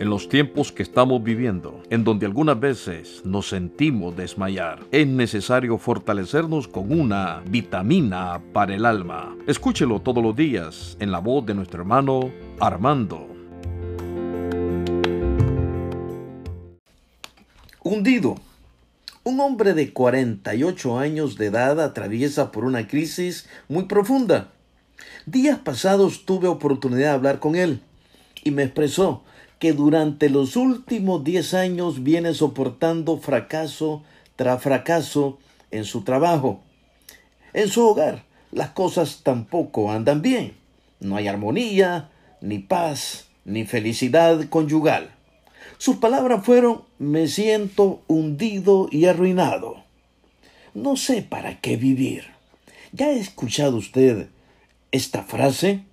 En los tiempos que estamos viviendo, en donde algunas veces nos sentimos desmayar, es necesario fortalecernos con una vitamina para el alma. Escúchelo todos los días en la voz de nuestro hermano Armando. Hundido. Un hombre de 48 años de edad atraviesa por una crisis muy profunda. Días pasados tuve oportunidad de hablar con él y me expresó que durante los últimos 10 años viene soportando fracaso tras fracaso en su trabajo. En su hogar las cosas tampoco andan bien. No hay armonía, ni paz, ni felicidad conyugal. Sus palabras fueron me siento hundido y arruinado. No sé para qué vivir. ¿Ya ha escuchado usted esta frase?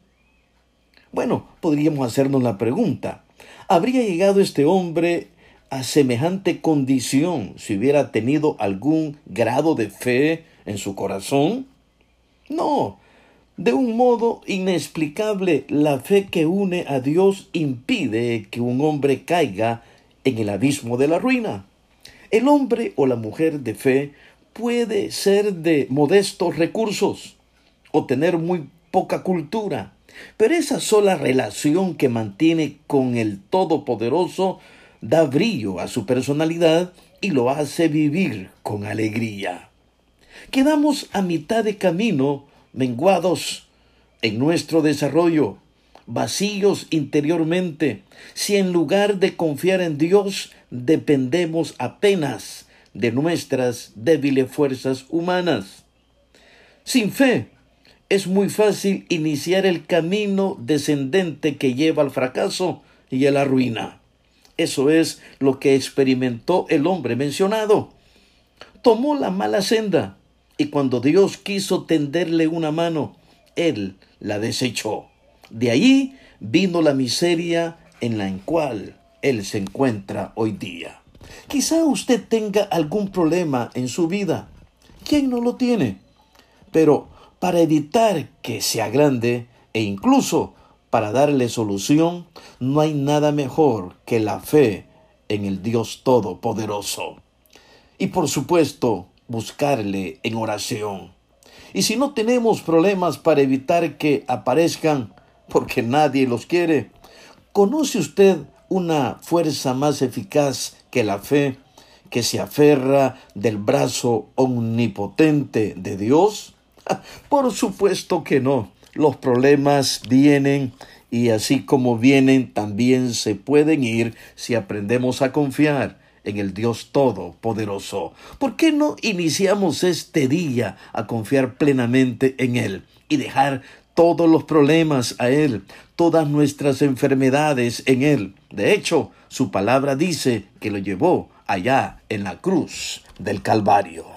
Bueno, podríamos hacernos la pregunta, ¿habría llegado este hombre a semejante condición si hubiera tenido algún grado de fe en su corazón? No, de un modo inexplicable la fe que une a Dios impide que un hombre caiga en el abismo de la ruina. El hombre o la mujer de fe puede ser de modestos recursos o tener muy poca cultura, pero esa sola relación que mantiene con el Todopoderoso da brillo a su personalidad y lo hace vivir con alegría. Quedamos a mitad de camino, menguados en nuestro desarrollo, vacíos interiormente, si en lugar de confiar en Dios dependemos apenas de nuestras débiles fuerzas humanas. Sin fe, es muy fácil iniciar el camino descendente que lleva al fracaso y a la ruina. Eso es lo que experimentó el hombre mencionado. Tomó la mala senda y cuando Dios quiso tenderle una mano, él la desechó. De ahí vino la miseria en la cual él se encuentra hoy día. Quizá usted tenga algún problema en su vida. ¿Quién no lo tiene? Pero para evitar que sea grande e incluso para darle solución, no hay nada mejor que la fe en el Dios Todopoderoso. Y por supuesto, buscarle en oración. Y si no tenemos problemas para evitar que aparezcan, porque nadie los quiere, ¿conoce usted una fuerza más eficaz que la fe que se aferra del brazo omnipotente de Dios? Por supuesto que no. Los problemas vienen y así como vienen también se pueden ir si aprendemos a confiar en el Dios Todopoderoso. ¿Por qué no iniciamos este día a confiar plenamente en Él y dejar todos los problemas a Él, todas nuestras enfermedades en Él? De hecho, su palabra dice que lo llevó allá en la cruz del Calvario.